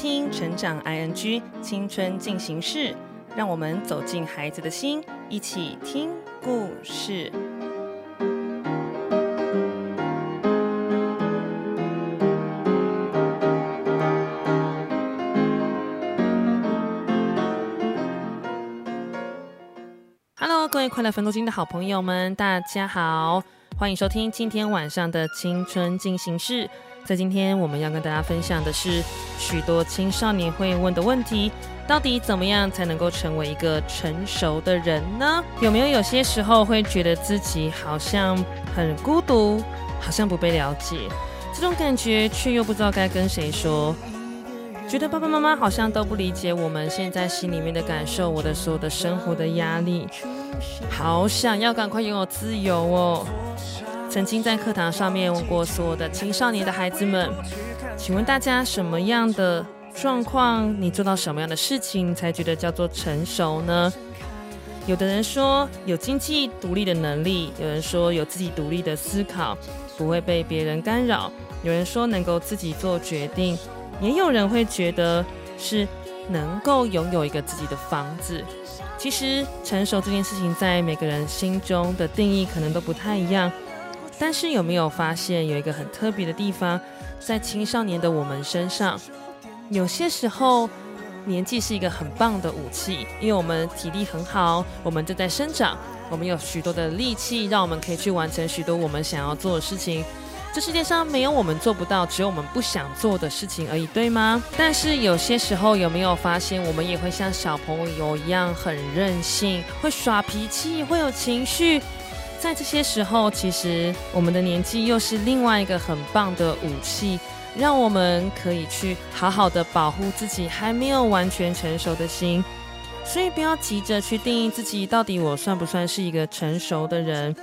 听《成长 ING 青春进行式》，让我们走进孩子的心，一起听故事。Hello，各位快乐分多金的好朋友们，大家好，欢迎收听今天晚上的青春进行式。在今天，我们要跟大家分享的是许多青少年会问的问题：到底怎么样才能够成为一个成熟的人呢？有没有有些时候会觉得自己好像很孤独，好像不被了解，这种感觉却又不知道该跟谁说？觉得爸爸妈妈好像都不理解我们现在心里面的感受，我的所有的生活的压力，好想要赶快拥有自由哦。曾经在课堂上面问过所有的青少年的孩子们，请问大家什么样的状况，你做到什么样的事情才觉得叫做成熟呢？有的人说有经济独立的能力，有人说有自己独立的思考，不会被别人干扰，有人说能够自己做决定，也有人会觉得是能够拥有一个自己的房子。其实成熟这件事情在每个人心中的定义可能都不太一样。但是有没有发现有一个很特别的地方，在青少年的我们身上，有些时候年纪是一个很棒的武器，因为我们体力很好，我们正在生长，我们有许多的力气，让我们可以去完成许多我们想要做的事情。这世界上没有我们做不到，只有我们不想做的事情而已，对吗？但是有些时候有没有发现，我们也会像小朋友一样很任性，会耍脾气，会有情绪。在这些时候，其实我们的年纪又是另外一个很棒的武器，让我们可以去好好的保护自己还没有完全成熟的心。所以不要急着去定义自己到底我算不算是一个成熟的人，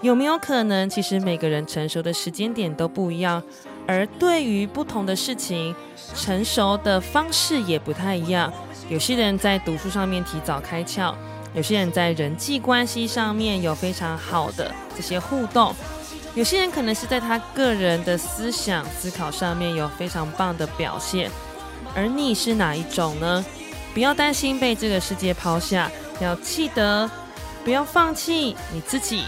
有没有可能其实每个人成熟的时间点都不一样，而对于不同的事情，成熟的方式也不太一样。有些人在读书上面提早开窍。有些人在人际关系上面有非常好的这些互动，有些人可能是在他个人的思想思考上面有非常棒的表现，而你是哪一种呢？不要担心被这个世界抛下，要记得不要放弃你自己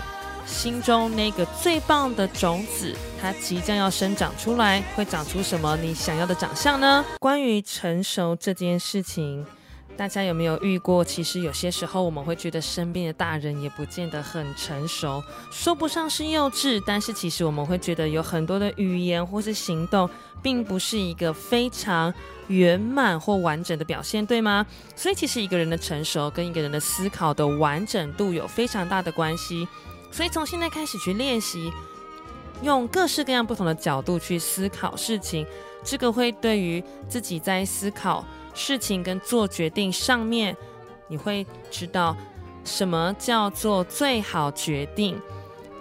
心中那个最棒的种子，它即将要生长出来，会长出什么你想要的长相呢？关于成熟这件事情。大家有没有遇过？其实有些时候我们会觉得身边的大人也不见得很成熟，说不上是幼稚，但是其实我们会觉得有很多的语言或是行动，并不是一个非常圆满或完整的表现，对吗？所以其实一个人的成熟跟一个人的思考的完整度有非常大的关系。所以从现在开始去练习，用各式各样不同的角度去思考事情，这个会对于自己在思考。事情跟做决定上面，你会知道什么叫做最好决定。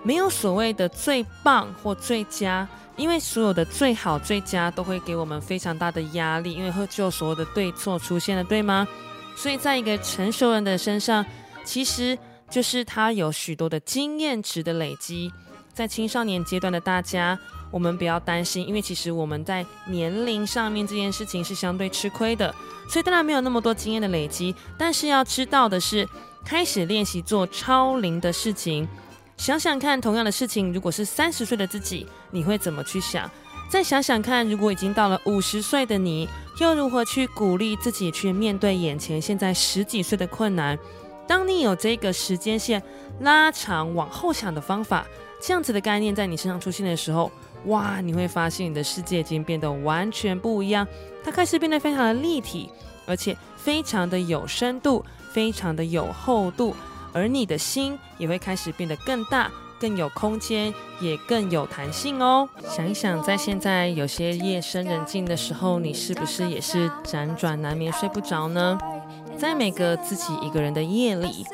没有所谓的最棒或最佳，因为所有的最好、最佳都会给我们非常大的压力，因为会就所有的对错出现了，对吗？所以在一个成熟人的身上，其实就是他有许多的经验值的累积。在青少年阶段的大家。我们不要担心，因为其实我们在年龄上面这件事情是相对吃亏的，所以当然没有那么多经验的累积。但是要知道的是，开始练习做超龄的事情。想想看，同样的事情，如果是三十岁的自己，你会怎么去想？再想想看，如果已经到了五十岁的你，又如何去鼓励自己去面对眼前现在十几岁的困难？当你有这个时间线拉长往后想的方法，这样子的概念在你身上出现的时候。哇，你会发现你的世界已经变得完全不一样，它开始变得非常的立体，而且非常的有深度，非常的有厚度，而你的心也会开始变得更大、更有空间，也更有弹性哦。想一想，在现在有些夜深人静的时候，你是不是也是辗转难眠、睡不着呢？在每个自己一个人的夜里。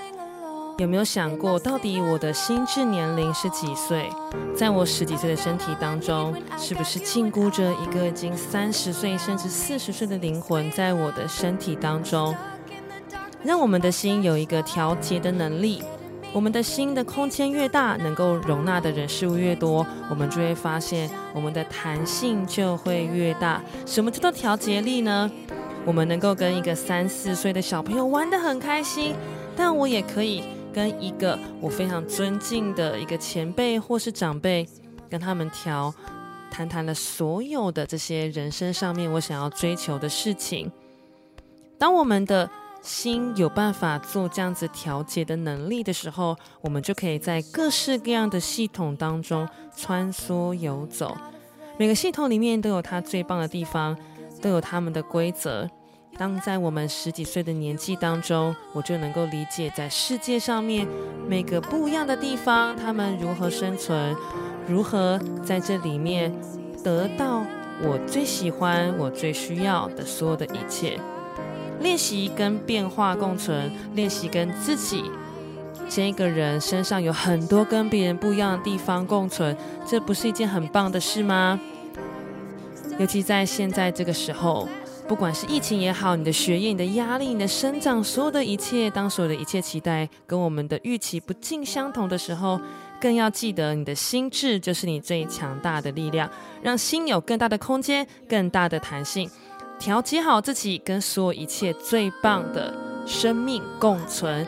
有没有想过，到底我的心智年龄是几岁？在我十几岁的身体当中，是不是禁锢着一个已经三十岁甚至四十岁的灵魂在我的身体当中？让我们的心有一个调节的能力，我们的心的空间越大，能够容纳的人事物越多，我们就会发现我们的弹性就会越大。什么叫做调节力呢？我们能够跟一个三四岁的小朋友玩得很开心，但我也可以跟一个我非常尊敬的一个前辈或是长辈，跟他们调谈谈了所有的这些人生上面我想要追求的事情。当我们的心有办法做这样子调节的能力的时候，我们就可以在各式各样的系统当中穿梭游走。每个系统里面都有它最棒的地方，都有他们的规则。当在我们十几岁的年纪当中，我就能够理解在世界上面每个不一样的地方，他们如何生存，如何在这里面得到我最喜欢、我最需要的所有的一切。练习跟变化共存，练习跟自己这个人身上有很多跟别人不一样的地方共存，这不是一件很棒的事吗？尤其在现在这个时候，不管是疫情也好，你的学业、你的压力、你的生长，所有的一切，当所有的一切期待跟我们的预期不尽相同的时候，更要记得，你的心智就是你最强大的力量，让心有更大的空间、更大的弹性。调节好自己，跟所有一切最棒的生命共存。